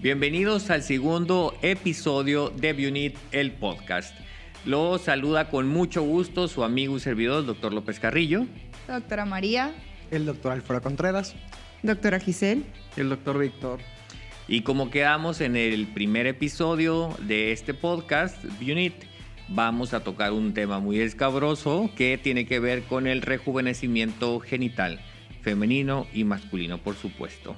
Bienvenidos al segundo episodio de Bunit, el podcast. Lo saluda con mucho gusto su amigo y servidor, doctor López Carrillo. Doctora María. El doctor Alfredo Contreras. Doctora Giselle. El doctor Víctor. Y como quedamos en el primer episodio de este podcast, Bunit, vamos a tocar un tema muy escabroso que tiene que ver con el rejuvenecimiento genital, femenino y masculino, por supuesto.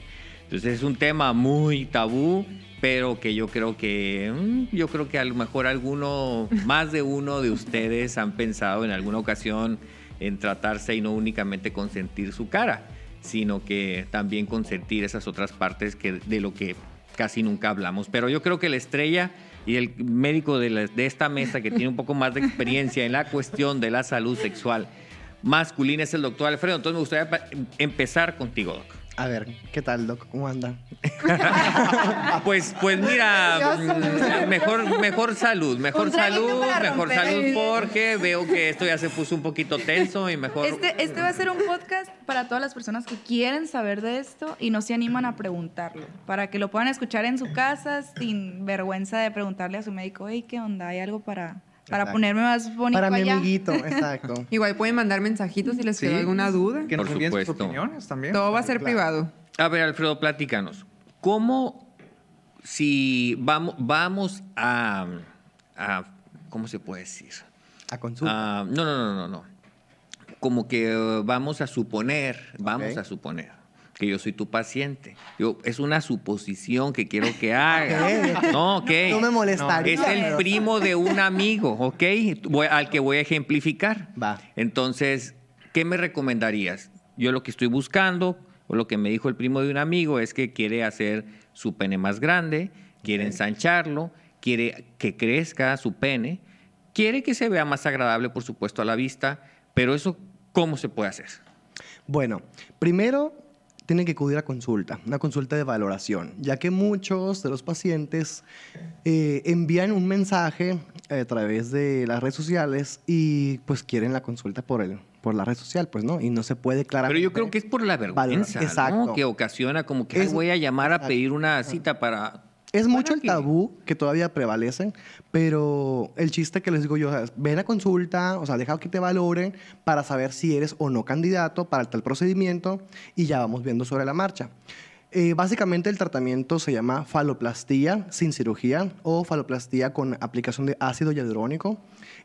Entonces es un tema muy tabú, pero que yo creo que mm, yo creo que a lo mejor alguno, más de uno de ustedes han pensado en alguna ocasión en tratarse y no únicamente consentir su cara, sino que también consentir esas otras partes que de lo que casi nunca hablamos. Pero yo creo que la estrella y el médico de, de esta mesa que tiene un poco más de experiencia en la cuestión de la salud sexual masculina es el doctor Alfredo. Entonces me gustaría empezar contigo, Doc. A ver, ¿qué tal, Doc? ¿Cómo anda? Pues, pues mira, mm, mejor, mejor salud, mejor Un traguito salud, para mejor romper salud el- porque veo que esto ya se puso un poquito tenso y mejor... Este, este va a ser un podcast para todas las personas que quieren saber de esto y no se animan a preguntarlo. Para que lo puedan escuchar en su casa sin vergüenza de preguntarle a su médico, hey, ¿qué onda? ¿Hay algo para, para Exacto. ponerme más bonito Para mi allá? amiguito, exacto. Igual pueden mandar mensajitos si les Sí. quedó alguna duda. Que nos Por envíen sus opiniones también. Todo va a ser Claro. privado. A ver, Alfredo, platícanos. ¿Cómo, si vamos, vamos a, a- ¿cómo se puede decir? A consulta. Ah, no, no, no, no, no. Como que vamos a suponer, vamos a suponer que yo soy tu paciente. Yo, es una suposición que quiero que haga. No, ok. No me molestaría. Es el primo de un amigo, ¿ok? Voy- al que voy a ejemplificar. Va. Entonces, ¿qué me recomendarías? Yo lo que estoy buscando, o lo que me dijo el primo de un amigo, es que quiere hacer su pene más grande, quiere ensancharlo, quiere que crezca su pene, quiere que se vea más agradable, por supuesto, a la vista, pero eso, ¿cómo se puede hacer? Bueno, primero tienen que acudir a consulta, una consulta de valoración, ya que muchos de los pacientes eh, envían un mensaje a través de las redes sociales y pues quieren la consulta por el por la red social, pues no, y no se puede Pero claramente. yo creo que es por la vergüenza, ¿no? Exacto. Que ocasiona como que "Ay, Es- voy a llamar a pedir una cita para... Es mucho el tabú que todavía prevalece, pero el chiste que les digo yo es, ven a consulta, o sea, deja que te valoren para saber si eres o no candidato para tal procedimiento y ya vamos viendo sobre la marcha. Eh, básicamente el tratamiento se llama faloplastía sin cirugía o faloplastía con aplicación de ácido hialurónico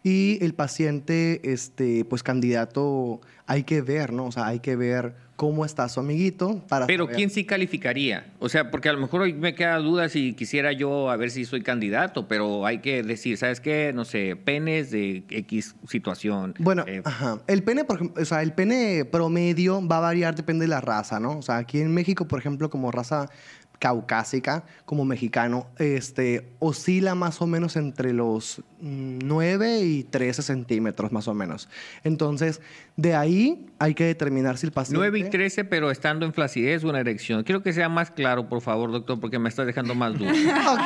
y el paciente, este, pues candidato, hay que ver, ¿no? O sea, hay que ver cómo está su amiguito para Pero saber- ¿quién sí calificaría? O sea, porque a lo mejor hoy me queda duda si quisiera yo a ver si soy candidato, pero hay que decir, ¿sabes qué? No sé, penes de X situación. Bueno, eh, ajá. el pene, por ejemplo, o sea, el pene promedio va a variar, depende de la raza, ¿no? O sea, aquí en México, por ejemplo, como raza caucásica, como mexicano, este, oscila más o menos entre los mm, 9 y 13 centímetros, más o menos. Entonces, de ahí hay que determinar si el paciente... 9 y 13, pero estando en flacidez o una erección. Quiero que sea más claro, por favor, doctor, porque me estás dejando más dudas. Ok.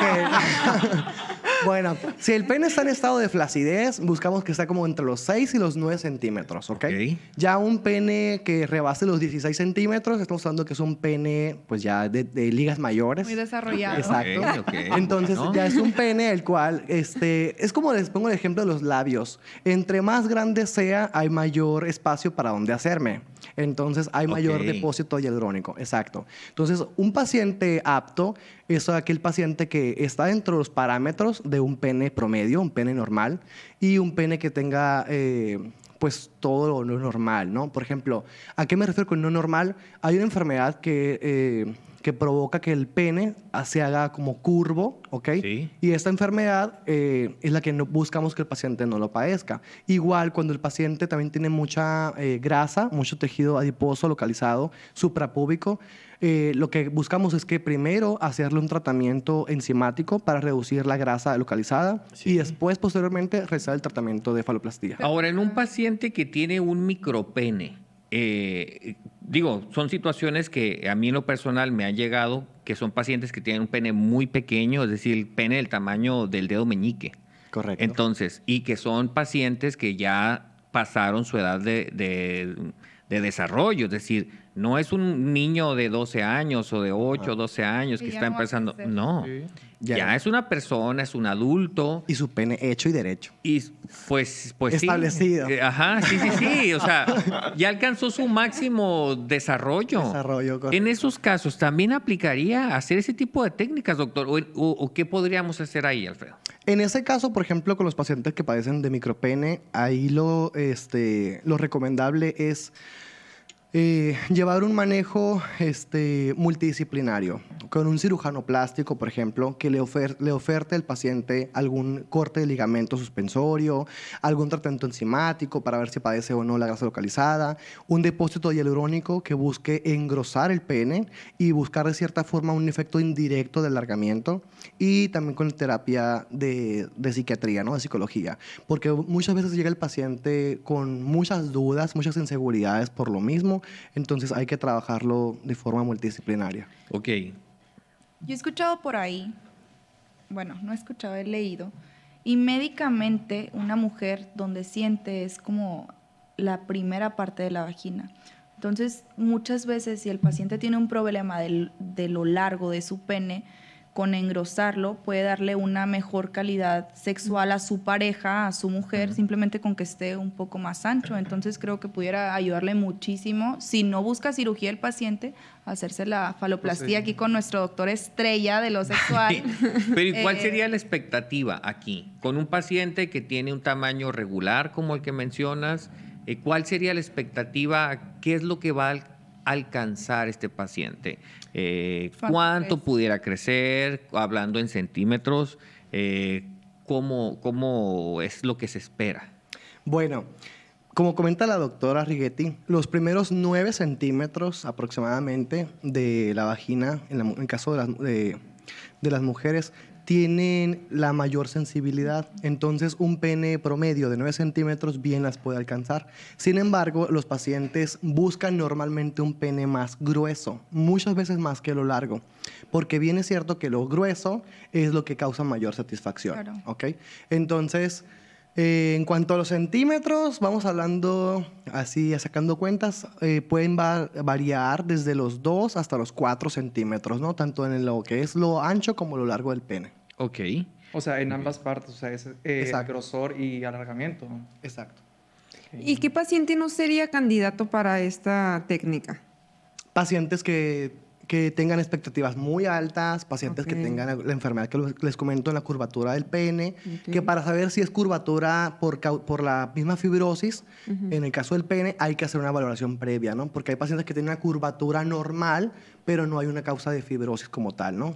bueno, si el pene está en estado de flacidez, buscamos que está como entre los 6 y los 9 centímetros, ¿ok? Ok. Ya un pene que rebase los 16 centímetros, estamos hablando que es un pene, pues ya de, de ligas mayores. Muy desarrollado. Exacto. Ok, ok, Entonces bueno. ya es un pene el cual, este, es como les pongo el ejemplo de los labios. Entre más grande sea, hay mayor espacio para donde hacerme. Entonces hay mayor depósito hialurónico. Exacto. Entonces un paciente apto es aquel paciente que está dentro de los parámetros de un pene promedio, un pene normal, y un pene que tenga... eh, pues todo lo normal, ¿no? Por ejemplo, ¿a qué me refiero con no normal? Hay una enfermedad que, eh, que provoca que el pene se haga como curvo, ¿ok? Sí. Y esta enfermedad eh, es la que no, buscamos que el paciente no lo padezca. Igual cuando el paciente también tiene mucha eh, grasa, mucho tejido adiposo localizado, suprapúbico, eh, lo que buscamos es que primero hacerle un tratamiento enzimático para reducir la grasa localizada Sí. y después, posteriormente, realizar el tratamiento de faloplastía. Ahora, en un paciente que tiene un micropene, eh, digo, son situaciones que a mí en lo personal me han llegado, que son pacientes que tienen un pene muy pequeño, es decir, el pene del tamaño del dedo meñique. Correcto. Entonces, y que son pacientes que ya pasaron su edad de, de- de desarrollo, es decir, No es un niño de 12 años o de 8 o 12 años que está empezando. No, Sí. ya. Ya. es una persona, es un adulto. Y su pene hecho y derecho. Y pues, pues sí. Establecido. Eh, Ajá, sí, sí, sí. O sea, ya alcanzó su máximo desarrollo. Desarrollo, correcto. En esos casos, ¿también aplicaría hacer ese tipo de técnicas, doctor? ¿O, o- o qué podríamos hacer ahí, Alfredo? En ese caso, por ejemplo, con los pacientes que padecen de micropene, ahí lo, este, lo recomendable es eh, llevar un manejo este, multidisciplinario con un cirujano plástico, por ejemplo, que le, ofer- le oferte al paciente algún corte de ligamento suspensorio, algún tratamiento enzimático para ver si padece o no la grasa localizada, un depósito hialurónico que busque engrosar el pene y buscar de cierta forma un efecto indirecto del alargamiento y también con terapia de, de psiquiatría, ¿no? de psicología, porque muchas veces llega el paciente con muchas dudas, muchas inseguridades por lo mismo, entonces hay que trabajarlo de forma multidisciplinaria. Ok. Yo he escuchado por ahí, bueno, no he escuchado, he leído, y médicamente una mujer donde siente es como la primera parte de la vagina. Entonces, muchas veces si el paciente tiene un problema del- de lo largo de su pene, con engrosarlo puede darle una mejor calidad sexual a su pareja, a su mujer, simplemente con que esté un poco más ancho. Entonces creo que pudiera ayudarle muchísimo, si no busca cirugía el paciente, hacerse la faloplastía aquí con nuestro doctor estrella de lo sexual. Pero ¿y cuál Eh, sería la expectativa aquí? Con un paciente que tiene un tamaño regular, como el que mencionas, eh, ¿cuál sería la expectativa? ¿Qué es lo que va a al- alcanzar este paciente? Eh, ¿Cuánto pudiera crecer? Hablando en centímetros, eh, ¿cómo, ¿cómo es lo que se espera? Bueno, como comenta la doctora Righetti, los primeros 9 centímetros aproximadamente de la vagina, en, la en el caso de las, de- de las mujeres, tienen la mayor sensibilidad. Entonces, un pene promedio de 9 centímetros bien las puede alcanzar. Sin embargo, los pacientes buscan normalmente un pene más grueso, muchas veces más que lo largo, porque bien es cierto que lo grueso es lo que causa mayor satisfacción. Entonces, eh, en cuanto a los centímetros, vamos hablando así, sacando cuentas, eh, pueden va- variar desde los 2 hasta los 4 centímetros, ¿no? Tanto en lo que es lo ancho como lo largo del pene. Ok. O sea, en ambas partes, o sea, es eh, grosor y alargamiento. Exacto. ¿Y qué paciente no sería candidato para esta técnica? Pacientes que, que tengan expectativas muy altas, pacientes que Ok. tengan la enfermedad que les comento en la curvatura del pene, Ok. que para saber si es curvatura por, por la misma fibrosis, en el caso del pene hay que hacer una valoración previa, ¿no? Porque hay pacientes que tienen una curvatura normal, pero no hay una causa de fibrosis como tal, ¿no?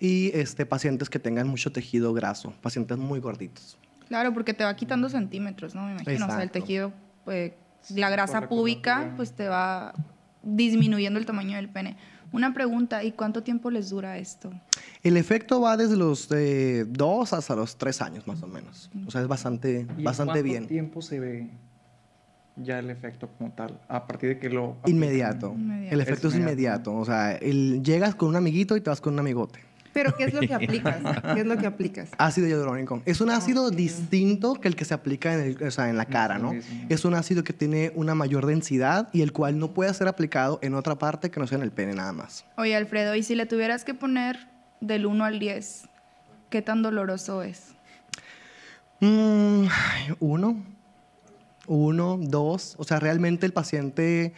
Y este, pacientes que tengan mucho tejido graso, pacientes muy gorditos. Claro, porque te va quitando centímetros, ¿no? Me imagino. O sea, el Exacto. tejido, pues, la grasa púbica, pues te va disminuyendo el tamaño del pene. Una pregunta, ¿y cuánto tiempo les dura esto? El efecto va desde los 2 hasta los 3 años más o menos. O sea, es bastante, ¿Y bastante cuánto bien. tiempo se ve ya el efecto como tal? A partir de que lo... Inmediato. Inmediato. El efecto es Es inmediato. O sea, el- llegas con un amiguito y te vas con un amigote. ¿Pero qué es lo que aplicas? ¿Qué es lo que aplicas? Ácido hialurónico. Es un ácido distinto que el que se aplica en, el- o sea, en la cara, ¿no? Es un ácido que tiene una mayor densidad y el cual no puede ser aplicado en otra parte que no sea en el pene nada más. Oye, Alfredo, y si le tuvieras que poner del 1 al 10, ¿qué tan doloroso es? Mm, uno, uno, dos. O sea, realmente el paciente,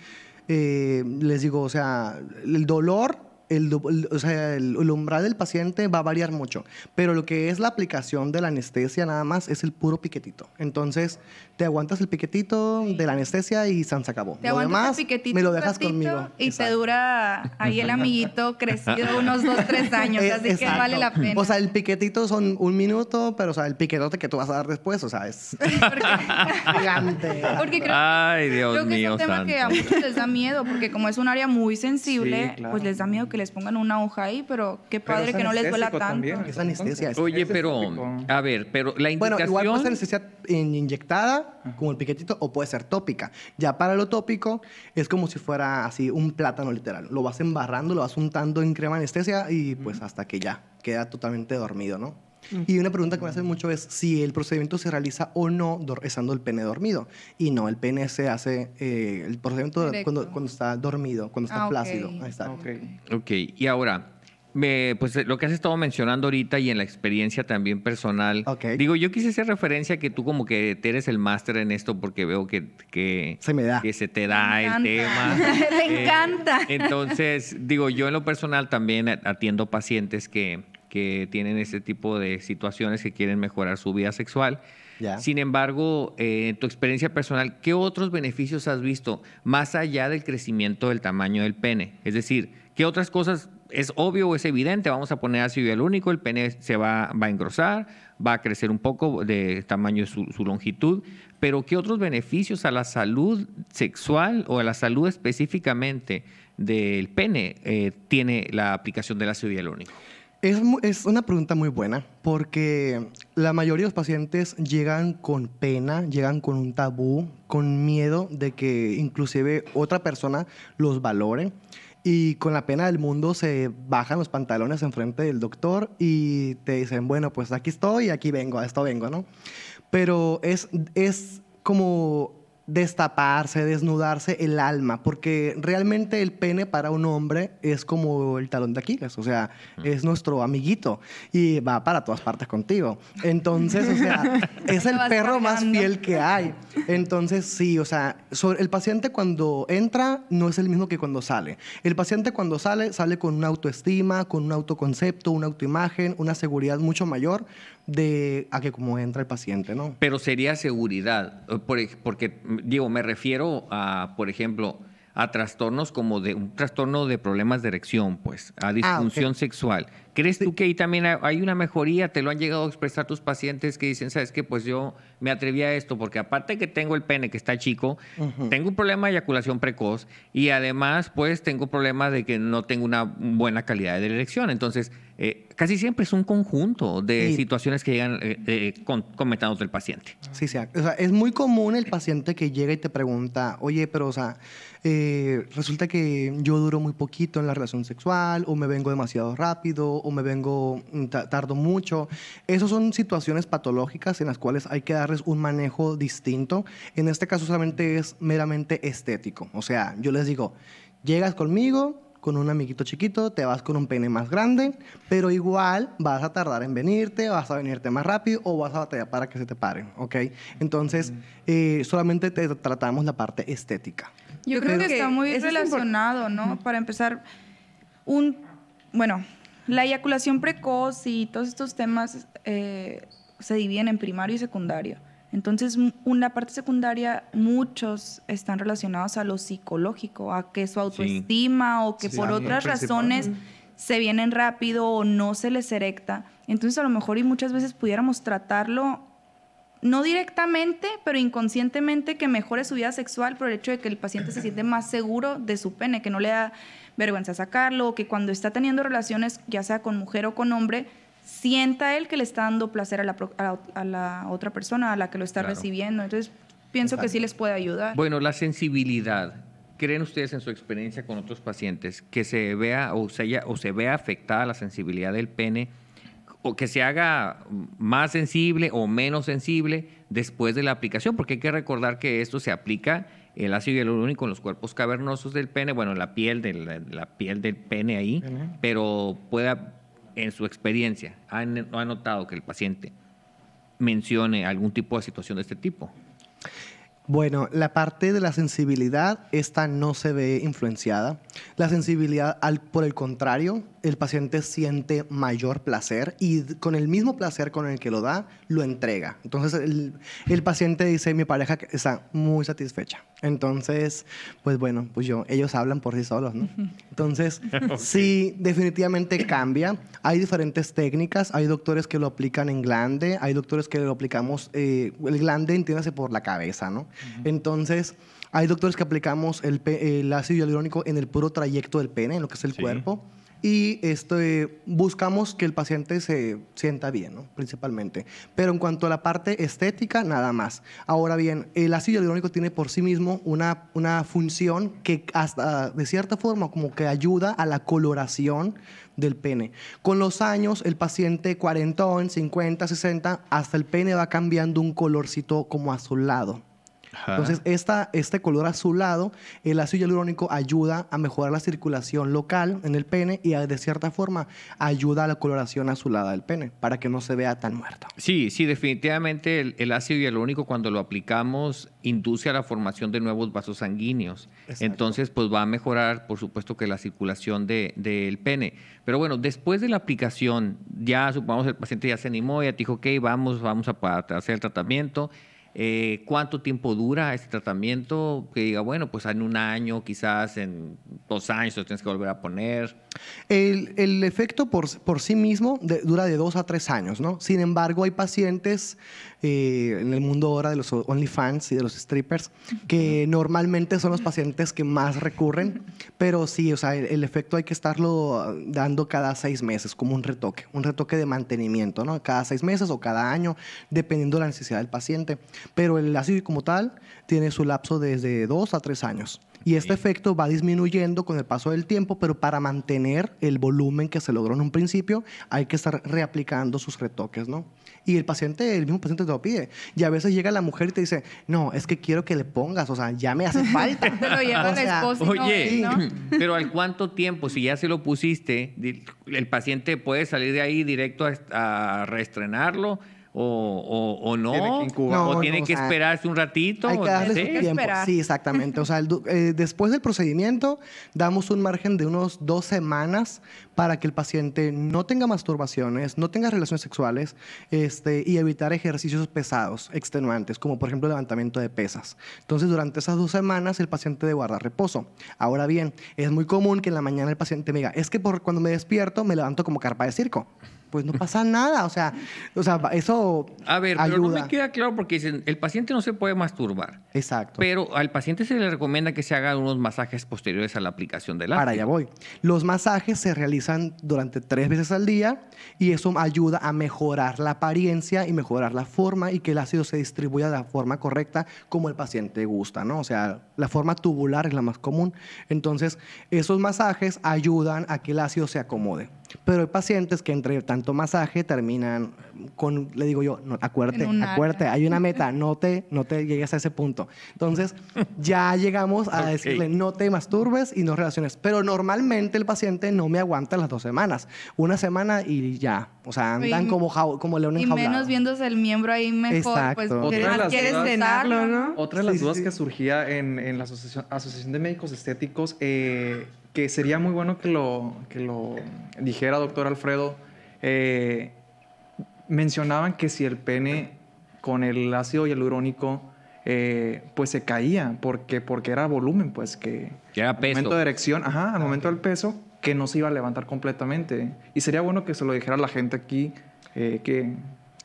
eh, les digo, o sea, el dolor, el, o sea, el, el umbral del paciente va a variar mucho. Pero lo que es la aplicación de la anestesia nada más es el puro piquetito. Entonces, te aguantas el piquetito de la anestesia y se acabó. Te lo aguantas demás el piquetito me lo un dejas conmigo. Y te dura ahí el amiguito crecido unos 2, 3 años, Eh, así que exacto. vale la pena. O sea, el piquetito son un minuto, pero o sea, el piquetote que tú vas a dar después, o sea, es gigante. Porque creo, Ay, Dios creo que mío, es un tema santo. que a muchos les da miedo, porque como es un área muy sensible, Sí, claro. pues les da miedo que les pongan una hoja ahí, pero qué Pero padre es que no les duela tanto. también, Es anestesia, es- Oye, pero, a ver, pero la Bueno, indicación... igual puede ser anestesia in- inyectada, como el piquetito, o puede ser tópica. Ya para lo tópico, es como si fuera así un plátano literal. Lo vas embarrando, lo vas untando en crema anestesia y pues hasta que ya queda totalmente dormido, ¿no? Y una pregunta que me hacen mucho es si el procedimiento se realiza o no estando el pene dormido. Y no, el pene se hace, eh, el procedimiento cuando, cuando está dormido, cuando está Ah, ok. flácido. Ahí está. Ok. Ok, y ahora, me- pues lo que has estado mencionando ahorita y en la experiencia también personal. Ok. Digo, yo quise hacer referencia a que tú como que te eres el máster en esto porque veo que, que, Se me da. que se te da el tema. Le Eh, encanta. Entonces, digo, yo en lo personal también atiendo pacientes que, que tienen ese tipo de situaciones que quieren mejorar su vida sexual. Sin embargo, eh, en tu experiencia personal, ¿qué otros beneficios has visto más allá del crecimiento del tamaño del pene? Es decir, ¿qué otras cosas es obvio o es evidente? Vamos a poner ácido hialurónico, el pene se va, va a engrosar, va a crecer un poco de tamaño de su, su longitud, pero ¿qué otros beneficios a la salud sexual o a la salud específicamente del pene eh, tiene la aplicación del ácido hialurónico? Es, es una pregunta muy buena porque la mayoría de los pacientes llegan con pena, llegan con un tabú, con miedo de que inclusive otra persona los valore y con la pena del mundo se bajan los pantalones enfrente del doctor y te dicen, bueno, pues aquí estoy, aquí vengo, a esto vengo, ¿no? Pero es, es como destaparse, desnudarse el alma, porque realmente el pene para un hombre es como el talón de Aquiles, o sea, es nuestro amiguito y va para todas partes contigo. Entonces, o sea, es el perro más fiel que hay. Entonces, sí, o sea, sobre- el paciente cuando entra no es el mismo que cuando sale. El paciente cuando sale, sale con una autoestima, con un autoconcepto, una autoimagen, una seguridad mucho mayor de a que como entra el paciente, ¿no? Pero sería seguridad, eh, porque mm, digo, me refiero a, por ejemplo, a trastornos como de un trastorno de problemas de erección, pues, a disfunción sexual. ¿Crees tú que ahí también hay- una mejoría? ¿Te lo han llegado a expresar tus pacientes que dicen, sabes que pues yo me atreví a esto porque aparte que tengo el pene que está chico, tengo un problema de eyaculación precoz y además pues tengo problema de que no tengo una buena calidad de erección. Entonces, eh, casi siempre es un conjunto de situaciones que llegan eh, eh, con, comentándote el paciente. Sí, sí. O sea, es muy común el paciente que llega y te pregunta, oye, pero, o sea, eh, resulta que yo duro muy poquito en la relación sexual, o me vengo demasiado rápido, o me vengo, mm, ta- tardo mucho. Esas son situaciones patológicas en las cuales hay que darles un manejo distinto. En este caso solamente es meramente estético. O sea, yo les digo, llegas conmigo, con un amiguito chiquito, te vas con un pene más grande, pero igual vas a tardar en venirte, vas a venirte más rápido o vas a batallar para que se te paren, ¿ok? Entonces, eh, solamente te tratamos la parte estética. Yo, Yo creo, creo que, está muy relacionado, ¿no? Para empezar, un, bueno, la eyaculación precoz y todos estos temas eh, se dividen en primario y secundario. Entonces, una parte secundaria, muchos están relacionados a lo psicológico, a que su autoestima o que Sí, por otras razones se vienen rápido o no se les erecta. Entonces, a lo mejor y muchas veces pudiéramos tratarlo no directamente, pero inconscientemente que mejore su vida sexual por el hecho de que el paciente se siente más seguro de su pene, que no le da vergüenza sacarlo, o que cuando está teniendo relaciones, ya sea con mujer o con hombre, sienta él que le está dando placer a la, pro- a la, a la otra persona, a la que lo está Claro. recibiendo. Entonces, pienso que sí les puede ayudar. Bueno, la sensibilidad. ¿Creen ustedes en su experiencia con otros pacientes que se vea o se, haya- o se vea afectada la sensibilidad del pene o que se haga más sensible o menos sensible después de la aplicación? Porque hay que recordar que esto se aplica el ácido hialurónico en los cuerpos cavernosos del pene, bueno, en la piel, de la, la piel del pene ahí, pero pueda, en su experiencia, ¿ha, ha notado que el paciente mencione algún tipo de situación de este tipo? Bueno, la parte de la sensibilidad, esta no se ve influenciada. La sensibilidad, al, por el contrario, el paciente siente mayor placer y con el mismo placer con el que lo da, lo entrega. Entonces, el, el paciente dice, mi pareja está muy satisfecha. Entonces, pues bueno, pues yo, ellos hablan por sí solos, ¿no? Entonces, sí, definitivamente cambia. Hay diferentes técnicas. Hay doctores que lo aplican en glande, hay doctores que lo aplicamos, eh, el glande entiéndase por la cabeza, ¿no? Entonces, hay doctores que aplicamos el, el ácido hialurónico en el puro trayecto del pene, en lo que es el Sí. cuerpo. Y este, buscamos que el paciente se sienta bien, ¿no? principalmente. Pero en cuanto a la parte estética, nada más. Ahora bien, el ácido hialurónico tiene por sí mismo una, una función que hasta de cierta forma como que ayuda a la coloración del pene. Con los años, el paciente cuarentón, 50, 60, hasta el pene va cambiando un colorcito como azulado. Entonces, esta, este color azulado, el ácido hialurónico ayuda a mejorar la circulación local en el pene y a- de cierta forma ayuda a la coloración azulada del pene para que no se vea tan muerto. Sí, sí, definitivamente el, el ácido hialurónico cuando lo aplicamos induce a la formación de nuevos vasos sanguíneos. Exacto. Entonces, pues va a mejorar, por supuesto, que la circulación de- del pene. Pero bueno, después de la aplicación, ya supongamos el paciente ya se animó, ya te dijo, ok, vamos, vamos a hacer el tratamiento. Eh, ¿Cuánto tiempo dura este tratamiento? Que diga, bueno, pues en un año, quizás en dos años lo tienes que volver a poner. El, efecto por, sí mismo dura de dos a tres años, ¿no? Sin embargo, hay pacientes eh, en el mundo ahora de los OnlyFans y de los strippers que normalmente son los pacientes que más recurren, pero sí, o sea, el, el efecto hay que estarlo dando cada seis meses, como un retoque, un retoque de mantenimiento, ¿no? Cada seis meses o cada año, dependiendo de la necesidad del paciente. Pero el ácido como tal tiene su lapso desde dos a tres años. Y este efecto va disminuyendo con el paso del tiempo, pero para mantener el volumen que se logró en un principio, hay que estar reaplicando sus retoques, ¿no? Y el paciente, el mismo paciente te lo pide. Y a veces llega la mujer y te dice, no, es que quiero que le pongas, o sea, ya me hace falta. Te lo lleva O sea, y no Oye, pero ¿al cuánto tiempo? Si ya se lo pusiste, el paciente puede salir de ahí directo a, a reestrenarlo o, o- o no. Tiene que incubar. o No, tiene no, que o sea, esperarse un ratito. Hay que darle sé. su que tiempo. esperar. Sí, exactamente. O sea, el eh, después del procedimiento, damos un margen de unos dos semanas para que el paciente no tenga masturbaciones, no tenga relaciones sexuales este, y evitar ejercicios pesados, extenuantes, como por ejemplo levantamiento de pesas. Entonces, durante esas dos semanas, el paciente debe guardar reposo. Ahora bien, es muy común que en la mañana el paciente me diga, es que por, cuando me despierto me levanto como carpa de circo. Pues no pasa nada, o sea, o sea eso A ver, ayuda. pero no me queda claro porque dicen, el paciente no se puede masturbar. Exacto. Pero al paciente se le recomienda que se hagan unos masajes posteriores a la aplicación del ácido. Para allá voy. Los masajes se realizan durante tres veces al día y eso ayuda a mejorar la apariencia y mejorar la forma y que el ácido se distribuya de la forma correcta como el paciente gusta, ¿no? O sea, la forma tubular es la más común. Entonces, esos masajes ayudan a que el ácido se acomode. Pero hay pacientes que entre tanto masaje terminan con, le digo yo, no, acuérdate, acuérdate, hay una meta, no te, no te llegues a ese punto. Entonces, ya llegamos a Ok. decirle, no te masturbes y no relaciones. Pero normalmente el paciente no me aguanta las dos semanas. Una semana y ya. O sea, andan Y- como, jau- como león Y enjaulado. menos viéndose el miembro ahí mejor, pues Exacto. Otra de más las quieres dudas- Llenarlo, ¿no? Otra de las sí, dudas sí. que surgía en, en la asociación, Asociación de Médicos Estéticos, eh, que sería muy bueno que lo, que lo dijera doctor Alfredo, eh, mencionaban que si el pene con el ácido hialurónico eh, pues se caía, porque, porque era volumen, pues que Que era al peso. momento de erección, ajá, al momento del peso, que no se iba a levantar completamente. Y sería bueno que se lo dijera a la gente aquí, eh, que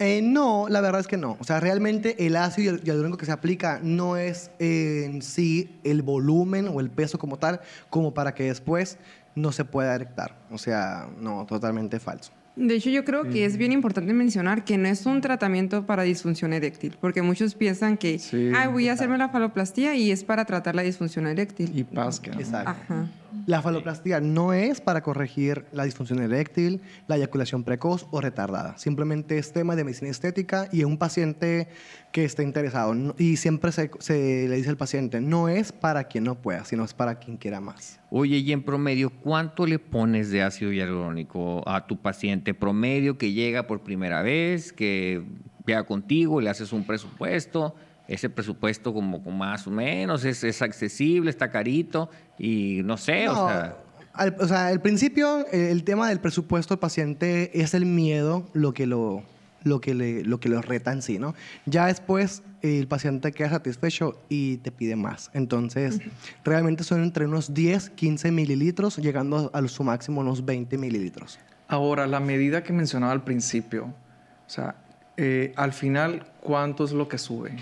Eh, no, la verdad es que no. O sea, realmente el ácido hial- hialurónico que se aplica no es eh, en sí el volumen o el peso como tal, como para que después no se pueda erectar. O sea, no, totalmente falso. De hecho, yo creo que es bien importante mencionar que no es un tratamiento para disfunción eréctil, porque muchos piensan que, Sí, ah, voy a hacerme la faloplastía y es para tratar la disfunción eréctil. y no. Exacto. Ajá. La faloplastia no es para corregir la disfunción eréctil, la eyaculación precoz o retardada. Simplemente es tema de medicina estética y un paciente que esté interesado. Y siempre se, se le dice al paciente, no es para quien no pueda, sino es para quien quiera más. Oye, y en promedio, ¿cuánto le pones de ácido hialurónico a tu paciente promedio que llega por primera vez, que llega contigo, le haces un presupuesto? Ese presupuesto como, como más o menos es, es accesible, está carito y no sé, o No, sea... al, o sea, al principio eh, el tema del presupuesto del paciente es el miedo lo que lo, lo que le, lo que lo reta en sí, ¿no? Ya después eh, el paciente queda satisfecho y te pide más. Entonces, realmente son entre unos 10, 15 mililitros, llegando a su máximo unos 20 mililitros. Ahora, la medida que mencionaba al principio, o sea, eh, al final, ¿cuánto es lo que sube?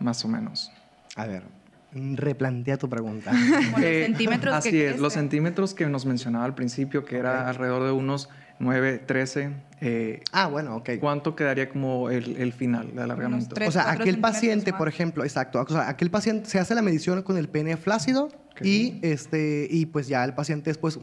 Más o menos. A ver, Replantea tu pregunta. Los Eh, centímetros que Así es, los centímetros que nos mencionaba al principio, que era alrededor de unos 9, 13. eh, ah, bueno, ok. ¿Cuánto quedaría como el, el final de alargamiento? O sea, aquel paciente, más. por ejemplo, exacto, o sea, aquel paciente se hace la medición con el pene flácido y este y pues ya el paciente después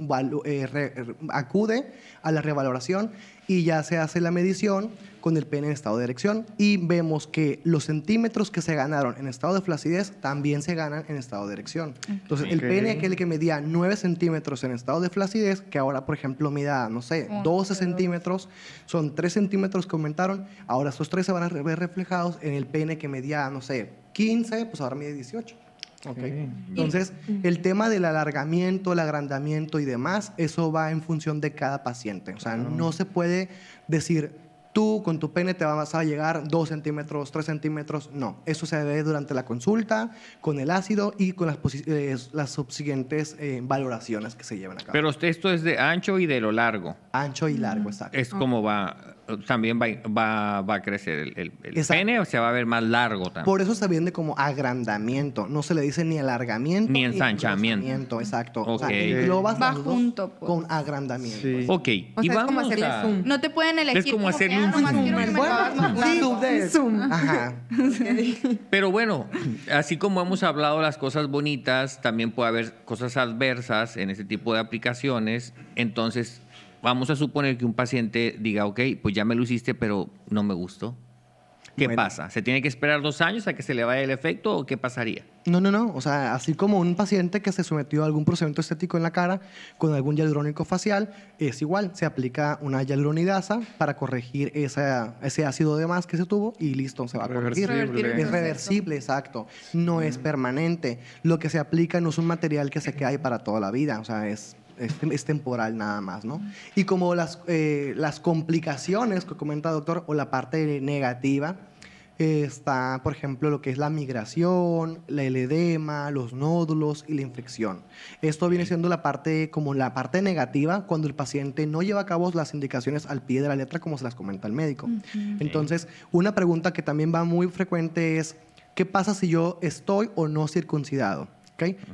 eh, re- re- acude a la revaloración y ya se hace la medición con el pene en estado de erección y vemos que los centímetros que se ganaron en estado de flacidez también se ganan en estado de erección. Entonces, el Ok. pene aquel que medía 9 centímetros en estado de flacidez, que ahora, por ejemplo, mida, no sé, Once, 12 centímetros, son 3 centímetros que aumentaron, ahora estos 3 se van a ver reflejados en el pene que medía, no sé, 15, pues ahora mide 18. ¿Ok? Ok. Entonces, el tema del alargamiento, el agrandamiento y demás, eso va en función de cada paciente. O sea, no se puede decir, tú con tu pene te vas a llegar 2 centímetros, 3 centímetros. No, eso se ve durante la consulta, con el ácido y con las, eh, las subsiguientes eh, valoraciones que se llevan a cabo. Pero esto es de ancho y de lo largo. Ancho y largo, exacto. Es como va, también va, va, va a crecer el, el- el pene o se va a ver más largo también. Por eso se vende como agrandamiento. No se le dice ni alargamiento Ni ensanchamiento. Exacto. O sea, Ok. englobas Va junto, pues. con agrandamiento. Sí. ok, O y sea, es como vamos hacerle a... zoom. No te pueden elegir. Es como hacerle "Ah, un zoom". lo hagas más sí, largo". de- Zoom. Ajá. Pero bueno, así como hemos hablado de las cosas bonitas, también puede haber cosas adversas en ese tipo de aplicaciones. Entonces, vamos a suponer que un paciente diga, ok, pues ya me lo hiciste, pero no me gustó. ¿Qué Bueno. pasa? ¿Se tiene que esperar dos años a que se le vaya el efecto o qué pasaría? No, no, no. O sea, así como un paciente que se sometió a algún procedimiento estético en la cara con algún hialurónico facial, es igual. Se aplica una hialuronidasa para corregir esa, ese ácido de más que se tuvo y listo, se va a corregir. Reversible. Es reversible, exacto. No es permanente. Lo que se aplica no es un material que se queda ahí para toda la vida. O sea, es, es, es temporal nada más, ¿no? Y como las, eh, las complicaciones que comenta el doctor o la parte negativa, eh, está, por ejemplo, lo que es la migración, la- el edema, los nódulos y la infección. Esto viene siendo la parte, como la parte negativa cuando el paciente no lleva a cabo las indicaciones al pie de la letra como se las comenta el médico. Entonces, una pregunta que también va muy frecuente es, ¿qué pasa si yo estoy o no circuncidado?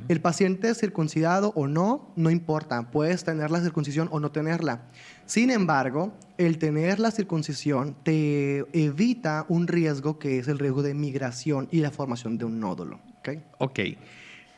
El paciente circuncidado o no, no importa, puedes tener la circuncisión o no tenerla. Sin embargo, el tener la circuncisión te evita un riesgo que es el riesgo de migración y la formación de un nódulo. ¿ok? Ok.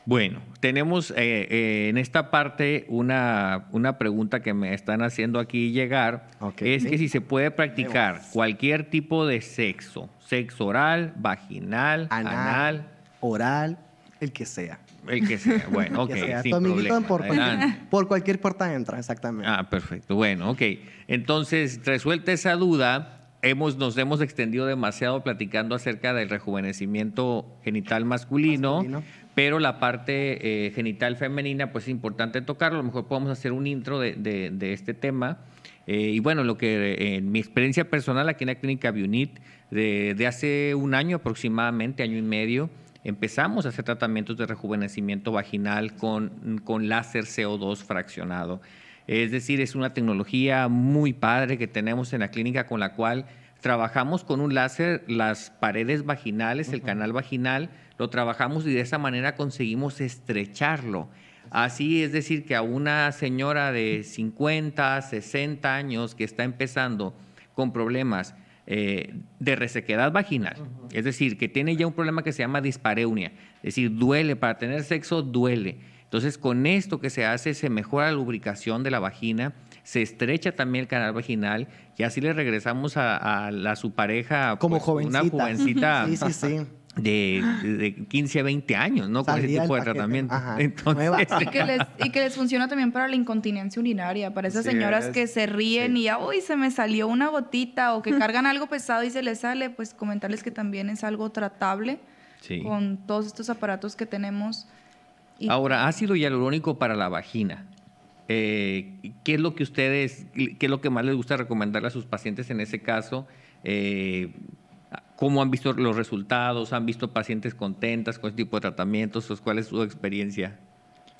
Bueno, tenemos eh, eh, en esta parte una, una pregunta que me están haciendo aquí llegar. Es que si se puede practicar cualquier tipo de sexo, sexo oral, vaginal, anal, Anal, oral, el que sea. El que sea. Bueno, ok, Que sea. sin Tu amiguito por, cualquier, por cualquier puerta entra, exactamente. Ah, perfecto. Bueno, ok. Entonces, resuelta esa duda, hemos, nos hemos extendido demasiado platicando acerca del rejuvenecimiento genital masculino, Masculino. pero la parte eh, genital femenina, pues es importante tocarlo. A lo mejor podemos hacer un intro de, de- de este tema. Eh, y bueno, lo que eh, en mi experiencia personal aquí en la clínica Bionit, de, de hace un año aproximadamente, año y medio, empezamos a hacer tratamientos de rejuvenecimiento vaginal con, con láser CO2 fraccionado. Es decir, es una tecnología muy padre que tenemos en la clínica con la cual trabajamos con un láser las paredes vaginales, el canal vaginal, lo trabajamos y de esa manera conseguimos estrecharlo. Así es decir, que a una señora de 50, 60 años que está empezando con problemas eh, de resequedad vaginal, es decir, que tiene ya un problema que se llama dispareunia, es decir, duele, para tener sexo duele. Entonces, con esto que se hace, se mejora la lubricación de la vagina, se estrecha también el canal vaginal y así le regresamos a, a la, su pareja Como pues, jovencita. una jovencita Sí, sí, sí. De, de 15 a 20 años, ¿no? Con ese tipo de tratamiento. Ajá. Entonces. Y que, les, y que les funciona también para la incontinencia urinaria, para esas señoras es. que se ríen y ya, uy, se me salió una gotita o que cargan algo pesado y se les sale, pues comentarles que también es algo tratable Sí. con todos estos aparatos que tenemos. Y Ahora, ácido hialurónico para la vagina. Eh, ¿Qué es lo que ustedes, qué es lo que más les gusta recomendarle a sus pacientes en ese caso? Eh, ¿Cómo han visto los resultados? ¿Han visto pacientes contentas con este tipo de tratamientos? ¿O ¿Cuál es su experiencia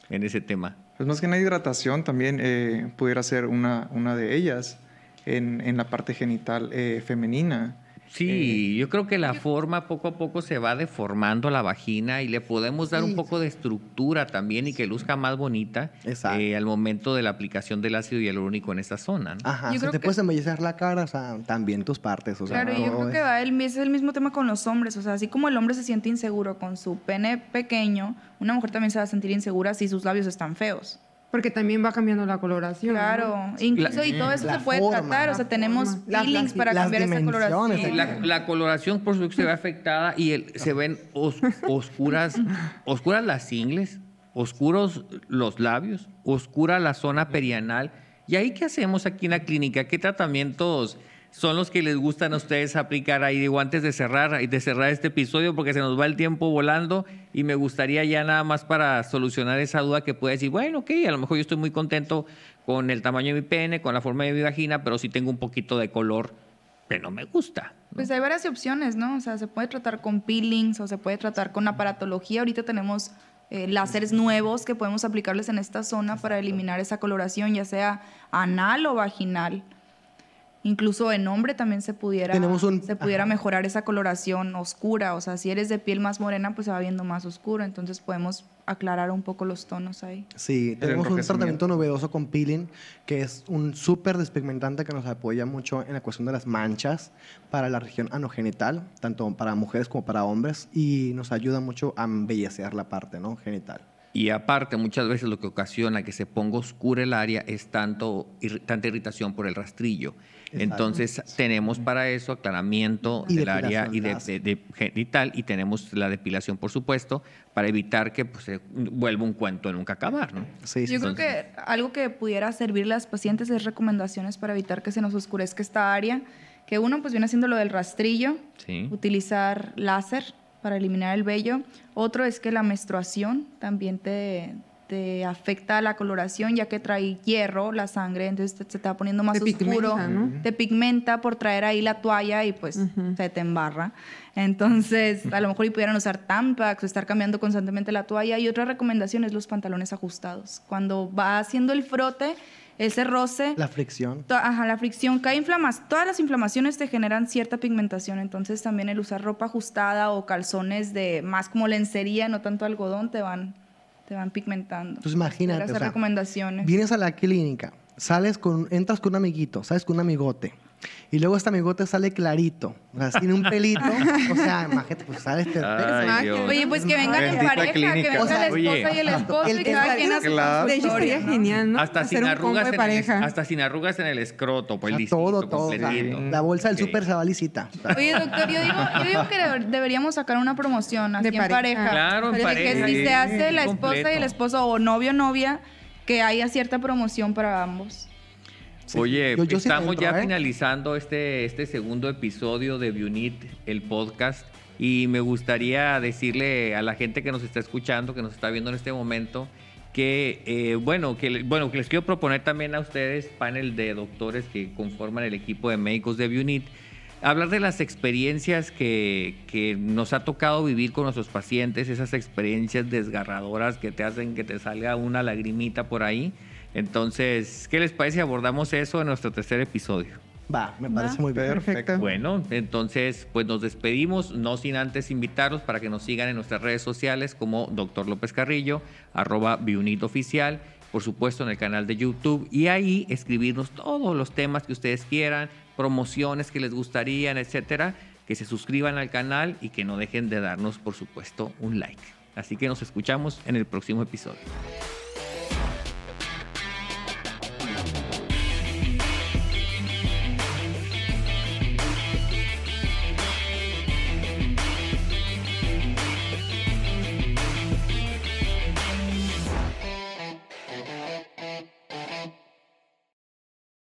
en ese tema? Pues más que nada hidratación también eh, pudiera ser una, una de ellas en, en la parte genital eh, femenina. Sí, yo creo que la forma poco a poco se va deformando la vagina y le podemos dar un poco de estructura también y que luzca más bonita Exacto. eh, al momento de la aplicación del ácido hialurónico en esta zona. ¿no? Ajá, Yo si creo te que- puedes embellecer la cara, o sea, también tus partes, o sea, Claro, y yo creo que va el, es el mismo tema con los hombres. O sea, así como el hombre se siente inseguro con su pene pequeño, una mujer también se va a sentir insegura si sus labios están feos. Porque también va cambiando la coloración. ¿no? Claro, incluso y todo eso se puede forma, tratar. O sea, tenemos forma, la- peelings las- para las cambiar esa coloración. La, la coloración, por supuesto, se ve afectada y el- se ven os- oscuras, oscuras las ingles, oscuros los labios, oscura la zona perianal. ¿Y ahí qué hacemos aquí en la clínica? ¿Qué tratamientos son los que les gustan a ustedes aplicar ahí? Digo, antes de cerrar, de cerrar este episodio, porque se nos va el tiempo volando y me gustaría ya nada más para solucionar esa duda que puede decir, bueno, ok, a lo mejor yo estoy muy contento con el tamaño de mi pene, con la forma de mi vagina, pero sí tengo un poquito de color que no me gusta. Pues hay varias opciones, ¿no? O sea, se puede tratar con peelings o se puede tratar con aparatología. Ahorita tenemos eh, láseres nuevos que podemos aplicarles en esta zona para eliminar esa coloración, ya sea anal o vaginal. Incluso en hombre también se pudiera, Tenemos un- se pudiera ajá. mejorar esa coloración oscura. O sea, si eres de piel más morena, pues se va viendo más oscuro. Entonces podemos aclarar un poco los tonos ahí. Sí, tenemos un tratamiento novedoso con peeling, que es un súper despigmentante que nos apoya mucho en la cuestión de las manchas para la región anogenital, tanto para mujeres como para hombres, y nos ayuda mucho a embellecer la parte ¿no? genital. Y aparte, muchas veces lo que ocasiona que se ponga oscura el área es tanto, irri- tanta irritación por el rastrillo. Entonces, tenemos para eso aclaramiento Y del área y de, de- de genital y tenemos la depilación, por supuesto, para evitar que pues, se vuelva un cuento de nunca acabar. ¿no? Sí, sí, Yo sí. creo que algo que pudiera servirle a las pacientes es recomendaciones para evitar que se nos oscurezca esta área. Que uno, pues viene haciendo lo del rastrillo, Sí. utilizar láser para eliminar el vello. Otro es que la menstruación también te, te afecta la coloración, ya que trae hierro, la sangre, entonces te- se te va poniendo más Te oscuro. pigmenta, ¿no? Te pigmenta por traer ahí la toalla y pues se te embarra. Entonces, a lo mejor y pudieran usar Tampax o estar cambiando constantemente la toalla. Y otra recomendación es los pantalones ajustados. Cuando va haciendo el frote, ese roce, La fricción. ajá, la fricción, cae inflamas, todas las inflamaciones te generan cierta pigmentación. Entonces, también el usar ropa ajustada o calzones de más como lencería, no tanto algodón, te van, te van pigmentando. Entonces, imagínate, Esas o sea, recomendaciones. Vienes a la clínica, sales con, entras con un amiguito, sales con un amigote. Y luego este amigote sale clarito, o sea, tiene un pelito, o sea, imagínate, pues. Ay, Dios. Oye, pues que vengan en pareja, que clínica. venga O sea, la esposa oye, y el esposo el- y cada quien claro. De hecho, ¿no? genial, ¿no? Hasta Hacer sin, arrugas en pareja. el, hasta sin arrugas en el escroto, pues O sea, listito, todo, todo. o sea, completito. la bolsa del Ok. súper se va lisita. Oye, doctor, yo digo, yo digo que debe- deberíamos sacar una promoción así De en pareja. pareja. Claro, en De pareja. Que si se hace la esposa y el esposo o novio o novia, que haya cierta promoción para ambos. Sí. Oye, Yo- yo sí estamos entro, ya ¿eh? finalizando este, este segundo episodio de Bionit, el podcast, y me gustaría decirle a la gente que nos está escuchando, que nos está viendo en este momento, que, eh, bueno, que, bueno, que les quiero proponer también a ustedes, panel de doctores que conforman el equipo de médicos de Bionit, hablar de las experiencias que, que nos ha tocado vivir con nuestros pacientes, esas experiencias desgarradoras que te hacen que te salga una lagrimita por ahí. Entonces, ¿qué les parece si abordamos eso en nuestro tercer episodio? Va, me parece muy bien. Perfecto. Bueno, entonces, pues nos despedimos, no sin antes invitarlos para que nos sigan en nuestras redes sociales como Dr. López Carrillo, arroba Biunit Oficial, por supuesto en el canal de YouTube, y ahí escribirnos todos los temas que ustedes quieran, promociones que les gustarían, etcétera, que se suscriban al canal y que no dejen de darnos, por supuesto, un like. Así que nos escuchamos en el próximo episodio.